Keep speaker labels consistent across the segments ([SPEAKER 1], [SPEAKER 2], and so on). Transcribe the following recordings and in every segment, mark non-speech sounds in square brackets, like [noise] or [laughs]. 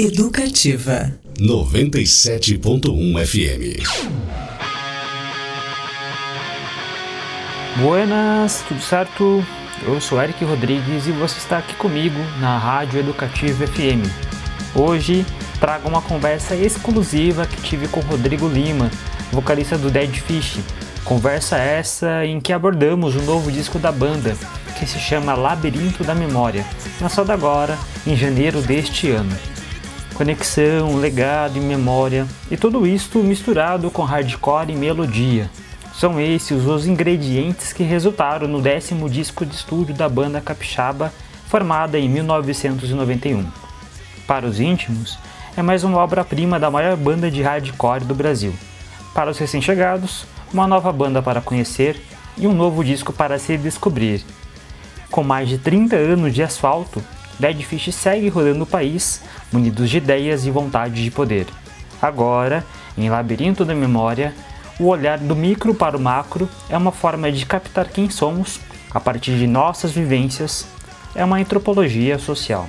[SPEAKER 1] Educativa 97.1 FM.
[SPEAKER 2] Buenas, tudo certo? Eu sou Eric Rodrigues e você está aqui comigo na Rádio Educativa FM. Hoje trago uma conversa exclusiva que tive com Rodrigo Lima, vocalista do Dead Fish. Conversa essa em que abordamos o novo disco da banda, que se chama Labirinto da Memória, lançado agora em janeiro deste ano. Conexão, legado e memória, e tudo isto misturado com hardcore e melodia. São esses os ingredientes que resultaram no décimo disco de estúdio da banda capixaba, formada em 1991. Para os íntimos, é mais uma obra-prima da maior banda de hardcore do Brasil. Para os recém-chegados, uma nova banda para conhecer e um novo disco para se descobrir. Com mais de 30 anos de asfalto, Dead Fish segue rodando o país, munidos de ideias e vontade de poder. Agora, em Labirinto da Memória, o olhar do micro para o macro é uma forma de captar quem somos a partir de nossas vivências, é uma antropologia social.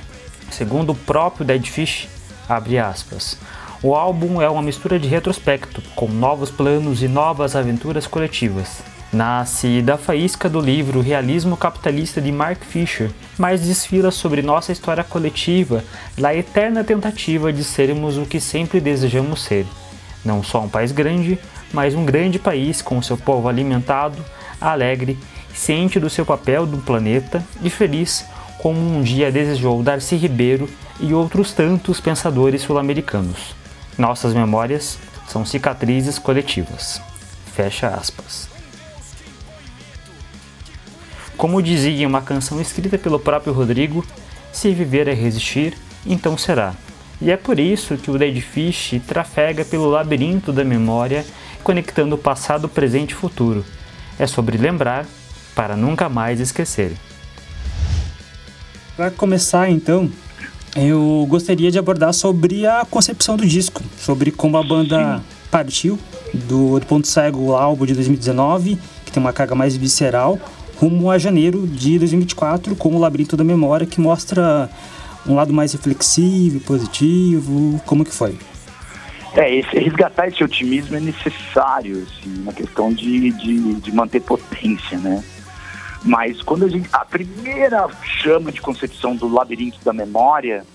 [SPEAKER 2] Segundo o próprio Dead Fish, abre aspas, o álbum é uma mistura de retrospecto, com novos planos e novas aventuras coletivas. Nasce da faísca do livro Realismo Capitalista de Mark Fisher, mas desfila sobre nossa história coletiva da eterna tentativa de sermos o que sempre desejamos ser. Não só um país grande, mas um grande país com seu povo alimentado, alegre, ciente do seu papel no planeta e feliz como um dia desejou Darcy Ribeiro e outros tantos pensadores sul-americanos. Nossas memórias são cicatrizes coletivas. Fecha aspas. Como dizia uma canção escrita pelo próprio Rodrigo, se viver é resistir, então será. E é por isso que o Dead Fish trafega pelo labirinto da memória, conectando o passado, presente e futuro. É sobre lembrar para nunca mais esquecer.
[SPEAKER 3] Para começar, então, eu gostaria de abordar sobre a concepção do disco, sobre como a banda partiu do, do Ponto Cego, álbum de 2019, que tem uma carga mais visceral, rumo a janeiro de 2024 com o Labirinto da Memória, que mostra um lado mais reflexivo, positivo? Como que foi?
[SPEAKER 4] É, esse, resgatar esse otimismo é necessário, assim, uma questão de, de, de manter potência, né? Mas quando a gente. A primeira chama de concepção do labirinto da memória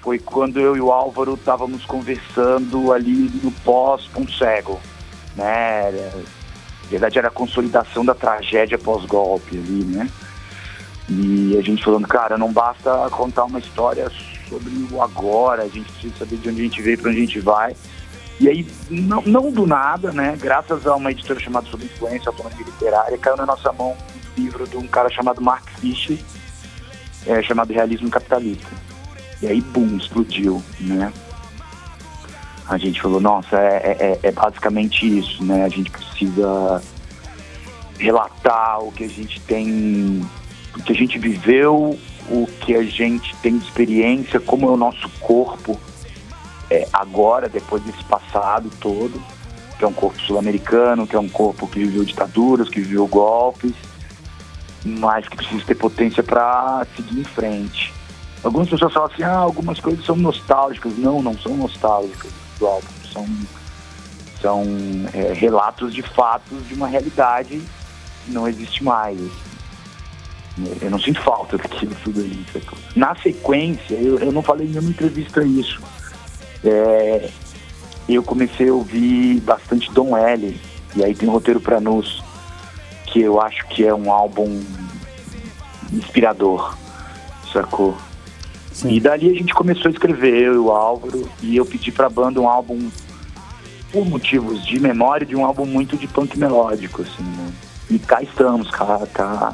[SPEAKER 4] foi quando eu e o Álvaro estávamos conversando ali no pós-ponto cego. Né? Na verdade era a consolidação da tragédia pós-golpe ali, né? E a gente falando, cara, não basta contar uma história sobre o agora, a gente precisa saber de onde a gente veio, para onde a gente vai. E aí, não, não, do nada, né, graças a uma editora chamada Sobre Influência, Autonomia Literária, caiu na nossa mão um livro de um cara chamado Mark Fisher, é, chamado Realismo Capitalista. E aí, bum, explodiu, né? A gente falou, nossa, é, é, é basicamente isso, né? A gente precisa relatar o que a gente tem o que a gente viveu, o que a gente tem de experiência, como é o nosso corpo é, agora, depois desse passado todo, que é um corpo sul-americano, que é um corpo que viveu ditaduras, que viveu golpes, mas que precisa ter potência para seguir em frente. Algumas pessoas falam assim, ah, algumas coisas são nostálgicas. Não, não são nostálgicas do álbum, são, são é, relatos de fatos de uma realidade que não existe mais. Eu não sinto falta daquilo tudo aí. Na sequência, eu, eu não falei em nenhuma entrevista isso. É, eu comecei a ouvir bastante Dom L. E aí tem Roteiro para Nós, que eu acho que é um álbum inspirador, sacou? Sim. E dali a gente começou a escrever, eu e o Álvaro, e eu pedi pra banda um álbum, por motivos de memória, de um álbum muito de punk melódico, assim, né? E cá estamos, cá, cá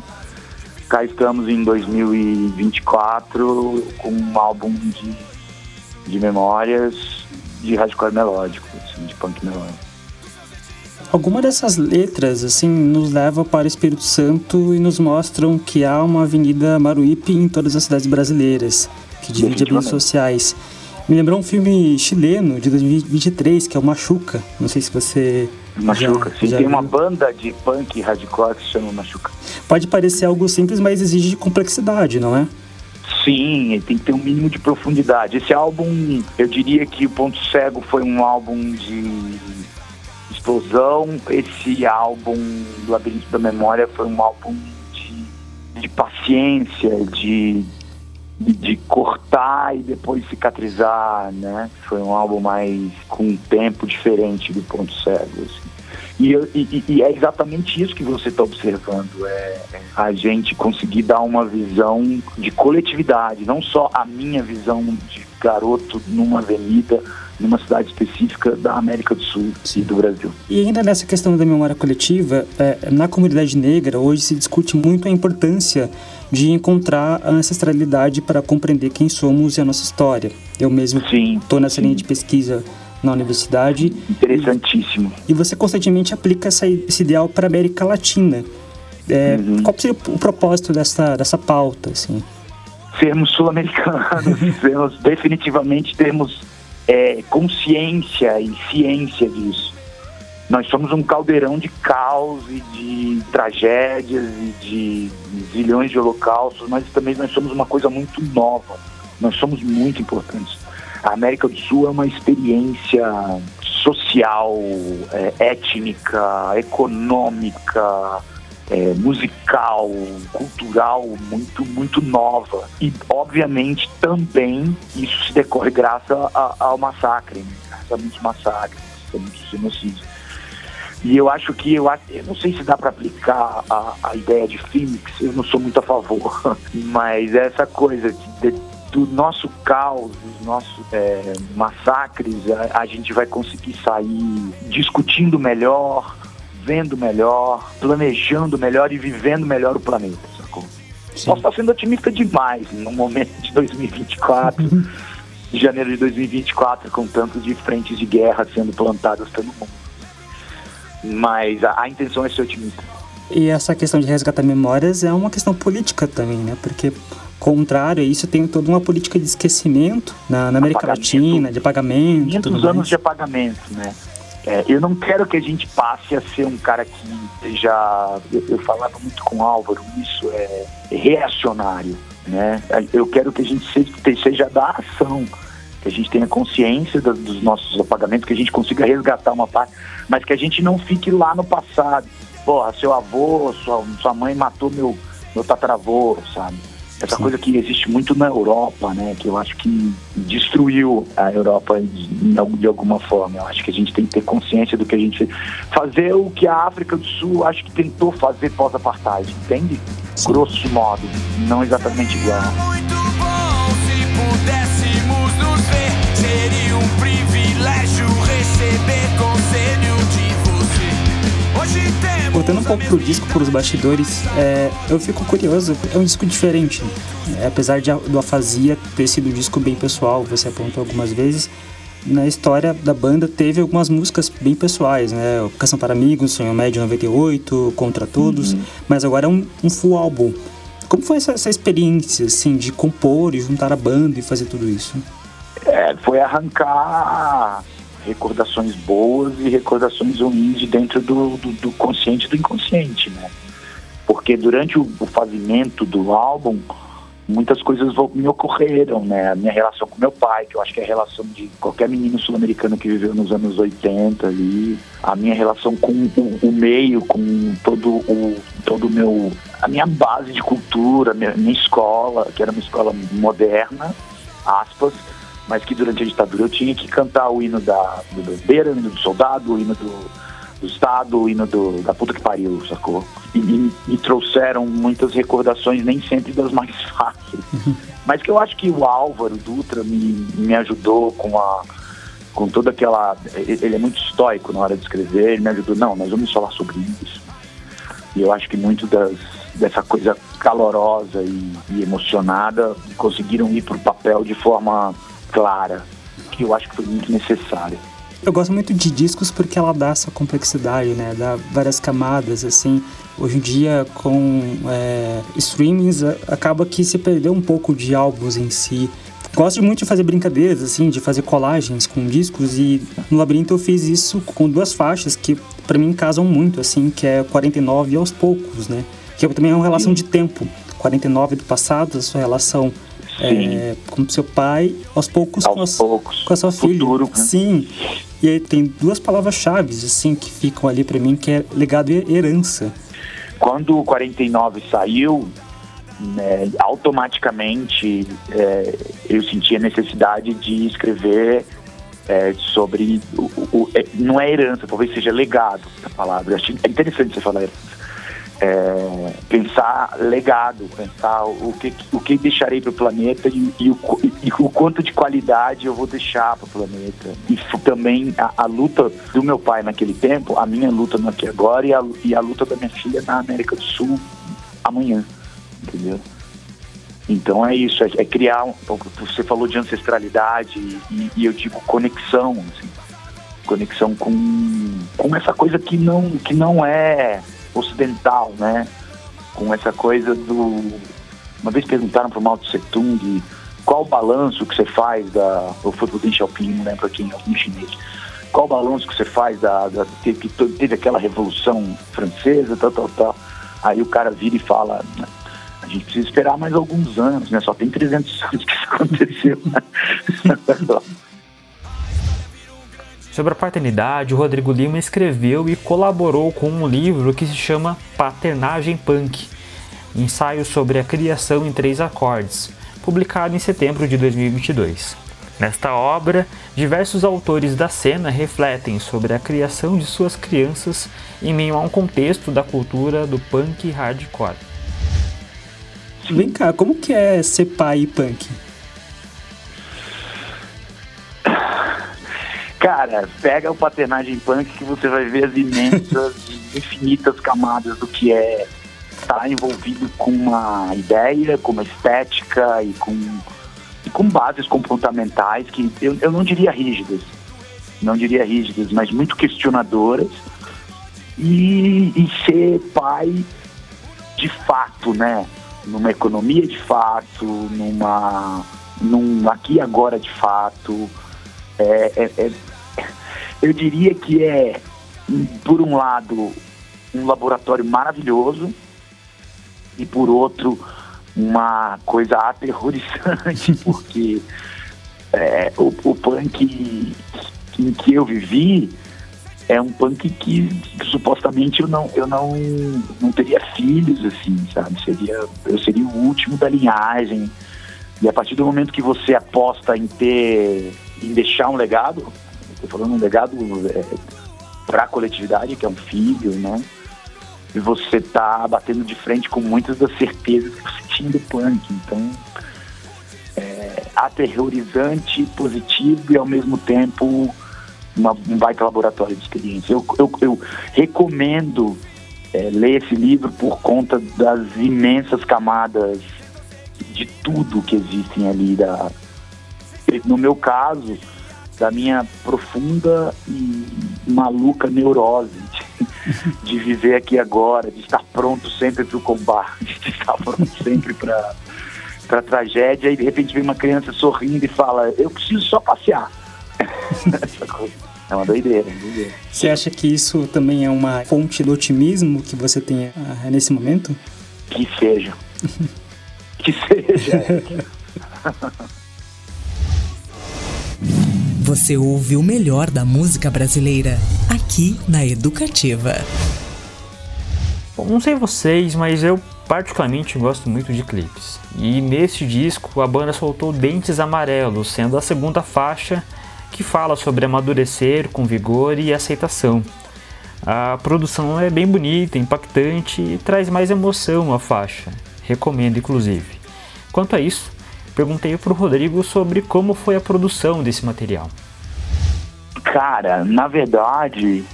[SPEAKER 4] cá estamos em 2024 com um álbum de, de memórias de hardcore melódico, assim, de punk melódico.
[SPEAKER 3] Alguma dessas letras assim nos leva para o Espírito Santo e nos mostram que há uma Avenida Maruípe em todas as cidades brasileiras, que divide as sociais. Me lembrou um filme chileno de 2023, que é o Machuca. Não sei se você
[SPEAKER 4] Machuca, já, sim. Já tem viu? uma banda de punk hardcore que se chama Machuca.
[SPEAKER 3] Pode parecer algo simples, mas exige complexidade, não é?
[SPEAKER 4] Sim, tem que ter um mínimo de profundidade. Esse álbum, eu diria que o Ponto Cego foi um álbum de explosão. Esse álbum, Labirinto da Memória, foi um álbum de, de paciência, de, de cortar e depois cicatrizar, né? Foi um álbum mais com um tempo diferente do Ponto Cego. Assim. E, e, e, é exatamente isso que você está observando, é, é a gente conseguir dar uma visão de coletividade, não só a minha visão de garoto numa avenida, numa cidade específica da América do Sul Sim. e do Brasil.
[SPEAKER 3] E ainda nessa questão da memória coletiva, é, na comunidade negra hoje se discute muito a importância de encontrar a ancestralidade para compreender quem somos e a nossa história. Eu mesmo estou nessa sim. linha de pesquisa na universidade.
[SPEAKER 4] Interessantíssimo.
[SPEAKER 3] E você constantemente aplica essa, esse ideal para a América Latina. É, uhum. Qual seria o propósito dessa, dessa pauta? Assim?
[SPEAKER 4] Sermos sul-americanos, [laughs] sermos, definitivamente termos é, consciência e ciência disso. Nós somos um caldeirão de caos e de tragédias e de zilhões de holocaustos, mas também nós somos uma coisa muito nova. Nós somos muito importantes. A América do Sul é uma experiência social, é, étnica, econômica, é, musical, cultural muito, muito nova. E, obviamente, também isso se decorre graças a, ao massacre, né? graças a muitos massacres, a muitos genocídios. E eu acho que, eu, eu não sei se dá para aplicar a, a ideia de Phoenix, eu não sou muito a favor, [laughs] mas essa coisa de, do nosso caos, dos nossos é, massacres, a, a, gente vai conseguir sair discutindo melhor, vendo melhor, planejando melhor e vivendo melhor o planeta, sacou? Sim. Posso estar sendo otimista demais no momento de 2024, de janeiro de 2024, com tanto de frentes de guerra sendo plantadas pelo mundo. Mas a, a intenção é ser otimista.
[SPEAKER 3] E essa questão de resgatar memórias é uma questão política também, né? Porque contrário a isso, tem toda uma política de esquecimento na, na América Latina, de apagamento.
[SPEAKER 4] 500 anos mais. de apagamento, né? É, eu não quero que a gente passe a ser um cara que seja. Eu, eu falava muito com o Álvaro, isso é reacionário. Né? Eu quero que a gente seja, seja da ação, que a gente tenha consciência dos, dos nossos apagamentos, que a gente consiga resgatar uma parte, mas que a gente não fique lá no passado. Porra, seu avô, sua, sua mãe matou meu, meu tataravô, sabe? Essa Sim. coisa que existe muito na Europa, né? Que eu acho que destruiu a Europa de, de alguma forma. Eu acho que a gente tem que ter consciência do que a gente fez. Fazer o que a África do Sul acho que tentou fazer pós-apartheid, entende? Sim. Grosso modo, não exatamente igual. Muito bom se pudéssemos nos ver. Seria um privilégio receber conselho de você. Hoje tem
[SPEAKER 3] voltando um pouco pro disco, pros bastidores, é, eu fico curioso, é um disco diferente. É, apesar de, do Afasia ter sido um disco bem pessoal, você apontou algumas vezes, na história da banda teve algumas músicas bem pessoais, né? Canção para Amigos, Sonho Médio 98, Contra Todos, uhum. mas agora é um, um, full álbum. Como foi essa, essa, experiência, assim, de compor e juntar a banda e fazer tudo isso?
[SPEAKER 4] É, foi arrancar recordações boas e recordações ruins de dentro do, do, do consciente e do inconsciente, né? Porque durante o, o fazimento do álbum, muitas coisas me ocorreram, né? A minha relação com meu pai, que eu acho que é a relação de qualquer menino sul-americano que viveu nos anos 80 ali, a minha relação com o, o meio, com todo o todo meu a minha base de cultura, minha, minha escola, que era uma escola moderna, aspas, mas que durante a ditadura eu tinha que cantar o hino da, do bandeira, o hino do soldado, o hino do, do Estado, o hino do, da puta que pariu, sacou? E me trouxeram muitas recordações, nem sempre das mais [laughs] fáceis. Mas que eu acho que o Álvaro Dutra me, me ajudou com a com toda aquela. Ele é muito estoico na hora de escrever, ele me ajudou, não, nós vamos falar sobre isso. E eu acho que muito das, dessa coisa calorosa e, e emocionada conseguiram ir para o papel de forma clara, que eu acho que foi muito necessária.
[SPEAKER 3] Eu gosto muito de discos porque ela dá essa complexidade, né? Dá várias camadas, assim. Hoje em dia, com é, streamings, acaba que se perdeu um pouco de álbuns em si. Gosto muito de fazer brincadeiras, assim, de fazer colagens com discos e no Labirinto eu fiz isso com duas faixas que para mim casam muito, assim, que é 49 e aos poucos, né? Que também é uma relação de tempo. 49 do passado, a sua relação é, com seu pai, aos poucos,
[SPEAKER 4] aos
[SPEAKER 3] com, a,
[SPEAKER 4] poucos.
[SPEAKER 3] com a sua filha.
[SPEAKER 4] Futuro, né?
[SPEAKER 3] Sim. E aí tem duas palavras-chave, assim, que ficam ali para mim, que é legado e herança.
[SPEAKER 4] Quando o 49 saiu, né, automaticamente é, eu senti a necessidade de escrever é, sobre o, o, é, não é herança, talvez seja legado a palavra. Eu achei interessante você falar herança. É, pensar legado, pensar o que, o que deixarei para o planeta e, e, o, e, o, quanto de qualidade eu vou deixar para o planeta. E também a, a, luta do meu pai naquele tempo, a minha luta no aqui agora e a, e a luta da minha filha na América do Sul amanhã, entendeu? Então é isso, é, é criar, um, você falou de ancestralidade e, e eu digo conexão, assim, conexão com, com essa coisa que não, que não é ocidental, né? Com essa coisa do... Uma vez perguntaram para o Mao Tse Tung qual o balanço que você faz da... Eu fui pro Deng Xiaoping, não lembro aqui, em chinês. Qual o balanço que você faz da... da que teve aquela revolução francesa, tal, tal, tal. Aí o cara vira e fala a gente precisa esperar mais alguns anos, né? Só tem 300 anos que isso aconteceu. [laughs]
[SPEAKER 2] Sobre a paternidade, o Rodrigo Lima escreveu e colaborou com um livro que se chama Paternagem Punk, ensaio sobre a criação em três acordes, publicado em setembro de 2022. Nesta obra, diversos autores da cena refletem sobre a criação de suas crianças em meio a um contexto da cultura do punk hardcore.
[SPEAKER 3] Vem cá, como que é ser pai punk?
[SPEAKER 4] Cara, pega o paternagem punk que você vai ver as imensas, [laughs] infinitas camadas do que é estar tá envolvido com uma ideia, com uma estética e com, e com bases comportamentais que eu, eu não diria rígidas, não diria rígidas, mas muito questionadoras e, e ser pai de fato, né? numa economia de fato, numa num aqui e agora de fato. É, é, é, eu diria que é, por um lado, um laboratório maravilhoso e por outro, uma coisa aterrorizante, [laughs] porque é, o, o punk em que eu vivi é um punk que supostamente eu não eu não não teria filhos assim sabe? Seria eu seria o último da linhagem. E a partir do momento que você aposta em ter em deixar um legado estou falando um legado é, para a coletividade que é um filho né e você tá batendo de frente com muitas das certezas que você tinha do punk então é aterrorizante positivo e ao mesmo tempo uma, um baita laboratório de experiência. Eu, eu, eu recomendo é, ler esse livro por conta das imensas camadas de tudo que existem ali. Da, no meu caso, da minha profunda e maluca neurose de, [laughs] de viver aqui agora, de estar pronto sempre para o combate, de estar pronto sempre para para tragédia e de repente vem uma criança sorrindo e fala eu preciso só passear [laughs] é uma doideira, uma doideira.
[SPEAKER 3] Você acha que isso também é uma fonte do otimismo que você tem ah, nesse momento?
[SPEAKER 4] Que seja. [laughs] que seja.
[SPEAKER 1] Você ouve o melhor da música brasileira aqui na Educativa.
[SPEAKER 2] Bom, não sei vocês, mas eu particularmente gosto muito de clipes. E nesse disco a banda soltou Dentes Amarelos, sendo a segunda faixa que fala sobre amadurecer com vigor e aceitação. A produção é bem bonita, impactante e traz mais emoção à faixa. Recomendo, inclusive. Quanto a isso, perguntei para o Rodrigo sobre como foi a produção desse material.
[SPEAKER 4] Cara, na verdade,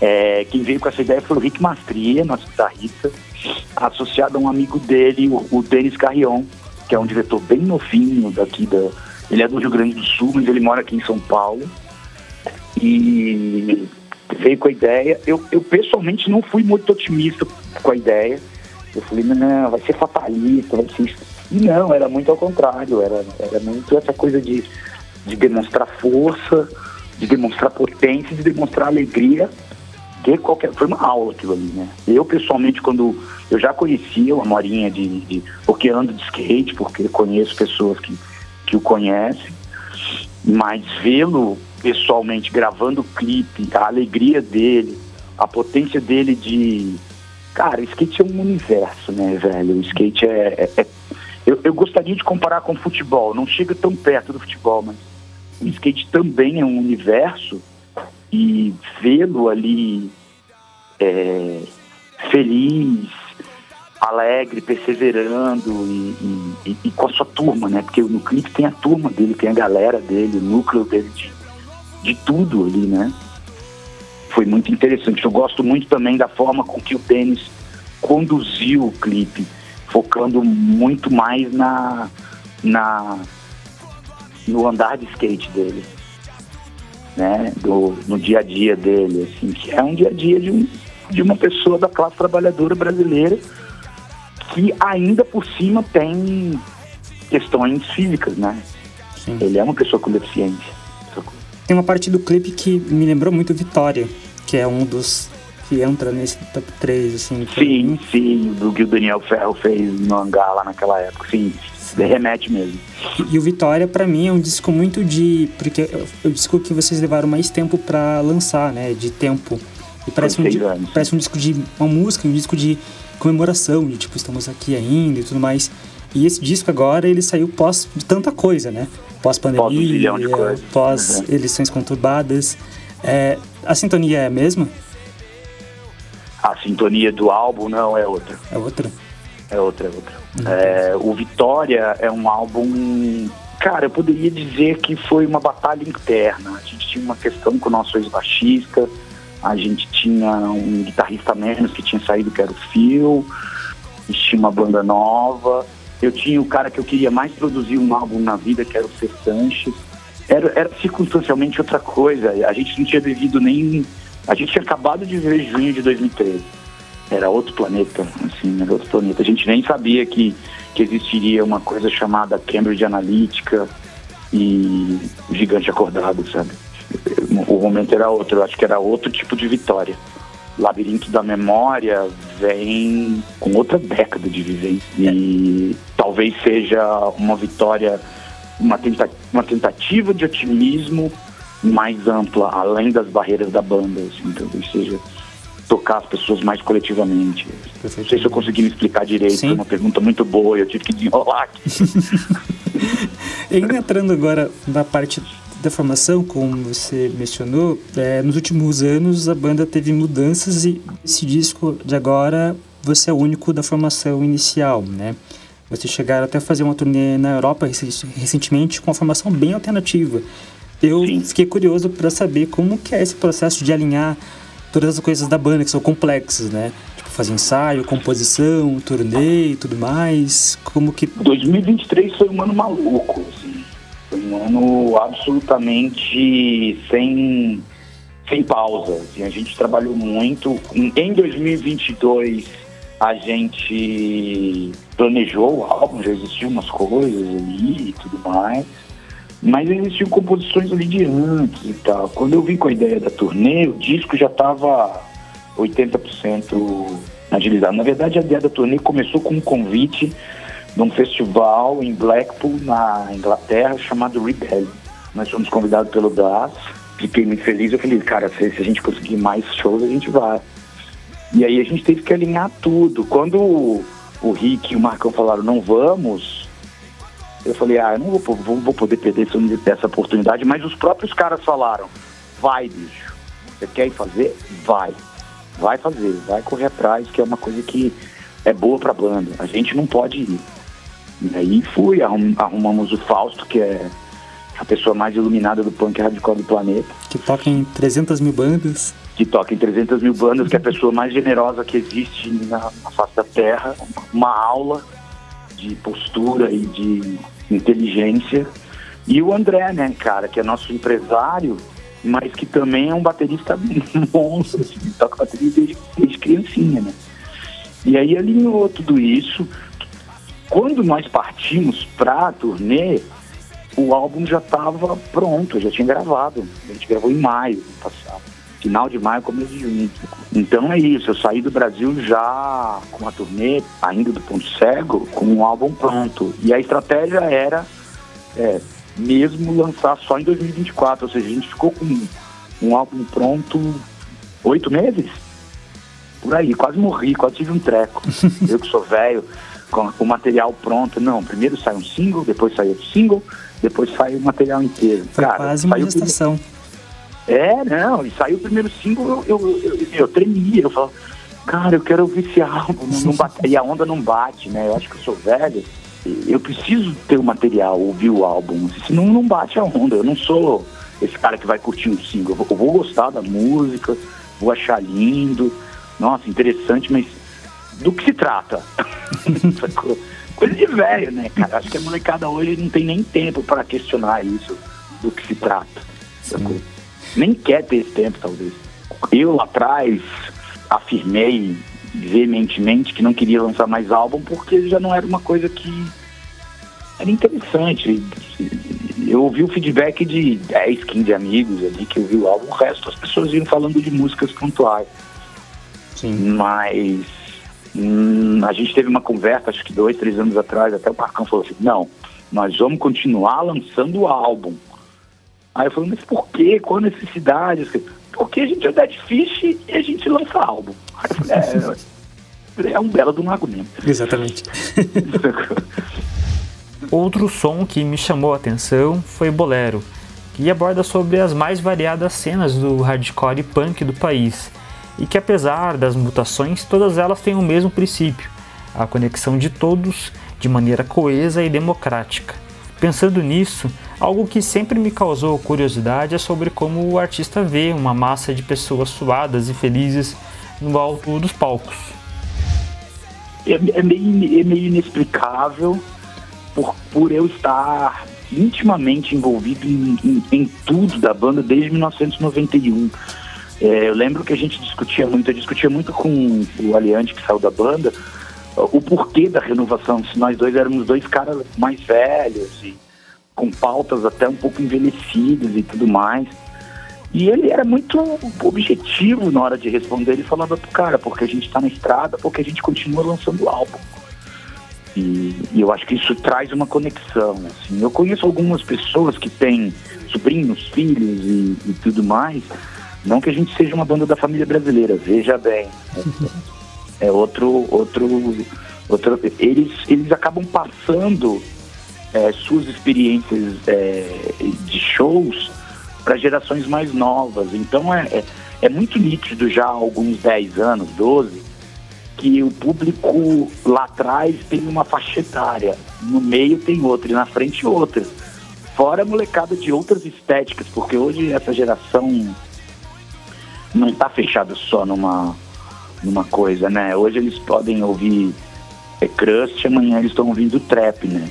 [SPEAKER 4] é, quem veio com essa ideia foi o Rick Mastria, nosso guitarrista, associado a um amigo dele, o, o Denis Carrion, que é um diretor bem novinho daqui da, ele é do Rio Grande do Sul, mas ele mora aqui em São Paulo. E veio com a ideia. Eu, eu pessoalmente não fui muito otimista com a ideia. Eu falei, não, vai ser fatalista, vai ser. E não, era muito ao contrário, era, era muito essa coisa de, de demonstrar força, de demonstrar potência, de demonstrar alegria ter qualquer. Foi uma aula aquilo ali, né? Eu, pessoalmente, quando eu já conhecia o Amorinha de, de, porque ando de skate, porque conheço pessoas que, que o conhecem, mas vê-lo pessoalmente gravando o clipe, a alegria dele, a potência dele de. Cara, skate é um universo, né, velho? O skate é. é, é... Eu, eu gostaria de comparar com o futebol, não chega tão perto do futebol, mas o skate também é um universo e vê-lo ali é, feliz, alegre, perseverando e, e, e, com a sua turma, né? Porque no clipe tem a turma dele, tem a galera dele, o núcleo dele de, de tudo ali, né? Foi muito interessante. Eu gosto muito também da forma com que o Denis conduziu o clipe, focando muito mais na, na no andar de skate dele né, do, no dia a dia dele, assim, que é um dia a dia de, um, de uma pessoa da classe trabalhadora brasileira que ainda por cima tem questões físicas, né? Sim. Ele é uma pessoa com deficiência.
[SPEAKER 3] Tem uma parte do clipe que me lembrou muito Vitória, que é um dos que entra nesse top 3, assim.
[SPEAKER 4] Sim, sim, do que o Daniel Ferro fez no hangar lá naquela época, sim remete mesmo.
[SPEAKER 3] E, e o Vitória, para mim, é um disco muito de. Porque é o disco que vocês levaram mais tempo para lançar, né? De tempo. E parece um, parece um disco de uma música, um disco de comemoração, de tipo, estamos aqui ainda e tudo mais. E esse disco agora, ele saiu pós de tanta coisa, né? Pós-pandemia, pós, pós uhum. eleições conturbadas. É, a sintonia é a mesma?
[SPEAKER 4] A sintonia do álbum não é outra.
[SPEAKER 3] É outra?
[SPEAKER 4] É outra, é outra. Uhum. É, o Vitória é um álbum. Cara, eu poderia dizer que foi uma batalha interna. A gente tinha uma questão com o nosso ex-baixista, a gente tinha um guitarrista menos que tinha saído, que era o Phil, tinha uma banda nova. Eu tinha o cara que eu queria mais produzir um álbum na vida, que era o Fer Sanches. Era, era circunstancialmente outra coisa. A gente não tinha vivido nem. A gente tinha acabado de ver junho de 2013 era outro planeta, assim, era outro planeta. A gente nem sabia que, que existiria uma coisa chamada Cambridge Analytica e Gigante Acordado, sabe? O momento era outro, eu acho que era outro tipo de vitória. Labirinto da Memória vem com outra década de vivência e talvez seja uma vitória, uma, tenta uma tentativa de otimismo mais ampla, além das barreiras da banda, assim, talvez seja tocar as pessoas mais coletivamente. Não sei se eu consegui me explicar direito, Sim. uma pergunta muito boa e eu tive que desenrolar aqui. [laughs]
[SPEAKER 3] e entrando agora na parte da formação, como você mencionou, é, nos últimos anos a banda teve mudanças e esse disco de agora você é o único da formação inicial, né? Vocês chegaram até a fazer uma turnê na Europa recentemente com uma formação bem alternativa. Eu Sim. fiquei curioso para saber como que é esse processo de alinhar todas as coisas da banda que são complexas, né? Tipo, fazer ensaio, composição, turnê e tudo mais. Como que.
[SPEAKER 4] 2023 foi um ano maluco, assim. Foi um ano absolutamente sem, sem pausa. Assim. A gente trabalhou muito. Em 2022, a gente planejou o álbum, já existiam umas coisas ali e tudo mais. Mas existiam composições ali de antes e tal. Quando eu vim com a ideia da turnê, o disco já estava 80% agilizado. Na verdade, a ideia da turnê começou com um convite de um festival em Blackpool, na Inglaterra, chamado Rebellion. Nós fomos convidados pelo Das, fiquei muito feliz. Eu falei, cara, se, se a gente conseguir mais shows, a gente vai. E aí a gente teve que alinhar tudo. Quando o, o Rick e o Marcão falaram, não vamos, eu falei, ah, eu não vou, vou, vou poder perder essa oportunidade, mas os próprios caras falaram, vai, bicho, você quer ir fazer? Vai. Vai fazer, vai correr atrás, que é uma coisa que é boa pra banda. A gente não pode ir. E aí fui, arrum, arrumamos o Fausto, que é a pessoa mais iluminada do punk radical do planeta.
[SPEAKER 3] Que toca em 300 mil bandas.
[SPEAKER 4] Que toca em 300 mil bandas, que é a pessoa mais generosa que existe na, na face da Terra. Uma aula de postura e de inteligência. E o André, né, cara, que é nosso empresário, mas que também é um baterista [laughs] monstro, assim, toca bateria desde, desde criancinha, né? E aí alinhou tudo isso. Quando nós partimos pra turnê, o álbum já estava pronto, já tinha gravado. A gente gravou em maio do passado. Final de maio, começo de junho. Então é isso, eu saí do Brasil já com a turnê, ainda do Ponto Cego, com um álbum pronto. E a estratégia era é, mesmo lançar só em 2024, ou seja, a gente ficou com um álbum pronto oito meses? Por aí, quase morri, quase tive um treco. [laughs] eu que sou velho, com o material pronto. Não, primeiro sai um single, depois sai outro single, depois sai o material inteiro.
[SPEAKER 3] Foi Cara, quase uma gestação.
[SPEAKER 4] É, não, e saiu o primeiro single, eu, eu, eu, eu tremia, eu falava, cara, eu quero ouvir esse álbum, não bate, e a onda não bate, né? Eu acho que eu sou velho, eu preciso ter o material, ouvir o álbum, senão não bate a onda, eu não sou esse cara que vai curtir um single, eu vou, eu vou gostar da música, vou achar lindo, nossa, interessante, mas do que se trata? [laughs] Coisa de velho, né, cara? Acho que a molecada hoje não tem nem tempo para questionar isso, do que se trata. Nem quer ter esse tempo, talvez. Eu lá atrás afirmei veementemente que não queria lançar mais álbum porque já não era uma coisa que era interessante. Eu ouvi o feedback de 10, 15 amigos ali que ouviu o álbum, o resto as pessoas iam falando de músicas pontuais. Sim. Mas hum, a gente teve uma conversa, acho que dois, três anos atrás, até o Marcão falou assim, não, nós vamos continuar lançando o álbum. Aí eu falei, mas por quê? Qual a necessidade? Porque a gente é Dead Fish e a gente lança álbum. Aí eu falei, é, é um belo de um argumento.
[SPEAKER 3] Exatamente. [laughs]
[SPEAKER 2] Outro som que me chamou a atenção foi Bolero, que aborda sobre as mais variadas cenas do hardcore e punk do país e que apesar das mutações, todas elas têm o mesmo princípio, a conexão de todos de maneira coesa e democrática. Pensando nisso, algo que sempre me causou curiosidade é sobre como o artista vê uma massa de pessoas suadas e felizes no alto dos palcos.
[SPEAKER 4] É, é, meio, é meio inexplicável por, por eu estar intimamente envolvido em, em, em tudo da banda desde 1991. É, eu lembro que a gente discutia muito, eu discutia muito com o Aliante que saiu da banda, o porquê da renovação, se nós dois éramos dois caras mais velhos e com pautas até um pouco envelhecidas e tudo mais. E ele era muito objetivo na hora de responder, ele falava pro cara, porque a gente está na estrada, porque a gente continua lançando álbum. E, e, eu acho que isso traz uma conexão. Assim. Eu conheço algumas pessoas que têm sobrinhos, filhos e, e tudo mais, não que a gente seja uma banda da família brasileira, veja bem. [laughs] É outro, outro, outro. Eles, eles acabam passando é, suas experiências é, de shows para gerações mais novas. Então é, é, é, muito nítido já há alguns 10 anos, 12, que o público lá atrás tem uma faixa etária, no meio tem outra e na frente outra. Fora a molecada de outras estéticas, porque hoje essa geração não está fechado só numa, numa coisa, né? Hoje eles podem ouvir é, crust, amanhã eles estão ouvindo trap, né?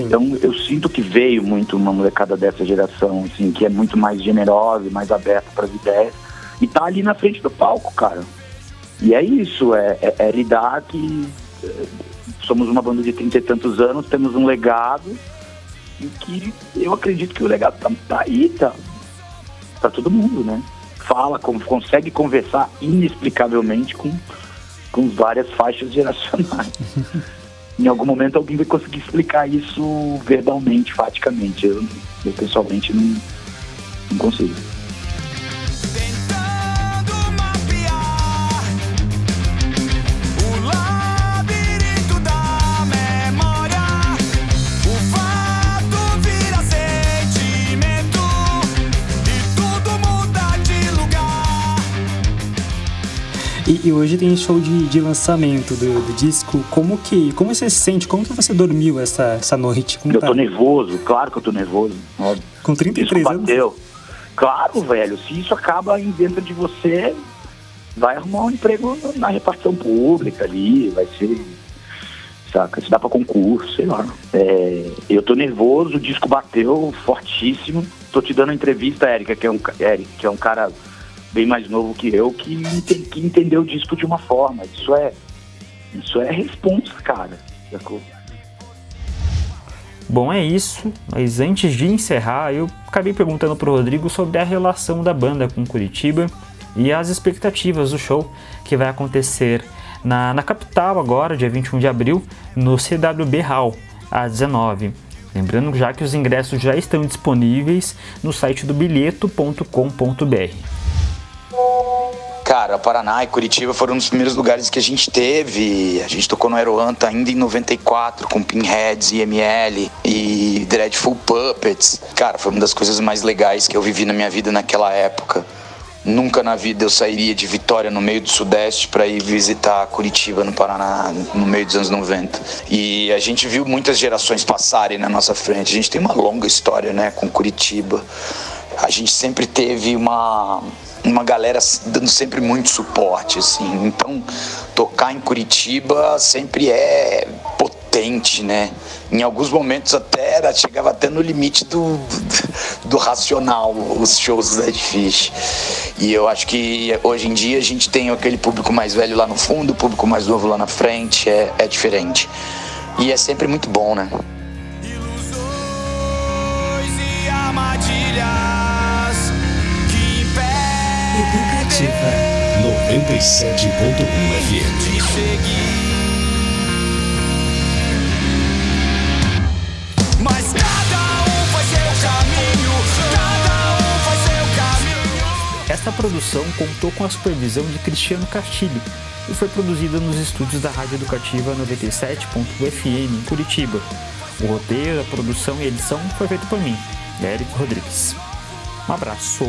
[SPEAKER 4] Sim. Então eu sinto que veio muito uma molecada dessa geração, assim, que é muito mais generosa e mais aberta para as ideias. E tá ali na frente do palco, cara. E é isso, é, é, é lidar que é, somos uma banda de trinta e tantos anos, temos um legado e que eu acredito que o legado tá, tá aí, tá para todo mundo, né? fala, como consegue conversar inexplicavelmente com, com várias faixas geracionais. [laughs] em algum momento alguém vai conseguir explicar isso verbalmente, faticamente. Eu, eu pessoalmente não, não consigo.
[SPEAKER 3] E, hoje tem show de, de lançamento do, do, disco. Como que. Como você se sente? Como que você dormiu essa, essa noite? Como
[SPEAKER 4] eu tá? tô nervoso, claro que eu tô nervoso. Óbvio.
[SPEAKER 3] Com 33 isso bateu. anos?
[SPEAKER 4] Claro, velho. Se isso acaba dentro de você, vai arrumar um emprego na repartição pública ali, vai ser. Saca? Se dá pra concurso, sei lá. É, eu tô nervoso, o disco bateu fortíssimo. Tô te dando entrevista, Érica, que é um, Eric, que é um cara bem mais novo que eu, que, que entendeu o disco de uma forma. Isso é, isso é responsa, cara.
[SPEAKER 2] Bom, é isso. Mas antes de encerrar, eu acabei perguntando pro Rodrigo sobre a relação da banda com Curitiba e as expectativas do show que vai acontecer na, na capital agora, dia 21 de abril, no CWB Hall, às 19 Lembrando já que os ingressos já estão disponíveis no site do bilheto.com.br.
[SPEAKER 4] Cara, Paraná e Curitiba foram os primeiros lugares que a gente teve. A gente tocou no Aeroanta ainda em 94 com Pinheads, IML e Dreadful Puppets. Cara, foi uma das coisas mais legais que eu vivi na minha vida naquela época. Nunca na vida eu sairia de Vitória no meio do Sudeste para ir visitar Curitiba no Paraná no meio dos anos 90. E a gente viu muitas gerações passarem na nossa frente. A gente tem uma longa história, né, com Curitiba. A gente sempre teve uma uma galera dando sempre muito suporte, assim. Então, tocar em Curitiba sempre é potente, né? Em alguns momentos até era, chegava até no limite do, [laughs] do racional os shows Dead Fish. E eu acho que hoje em dia a gente tem aquele público mais velho lá no fundo, o público mais novo lá na frente, é, é diferente. E é sempre muito bom, né?
[SPEAKER 5] Educativa 97.1 FM.
[SPEAKER 2] Mas cada um faz seu caminho, cada um faz seu caminho. Esta produção contou com a supervisão de Cristiano Castilho e foi produzida nos estúdios da Rádio Educativa 97.fm em Curitiba. O roteiro, a produção e a edição foi feito por mim, Eric Rodrigues. Um abraço!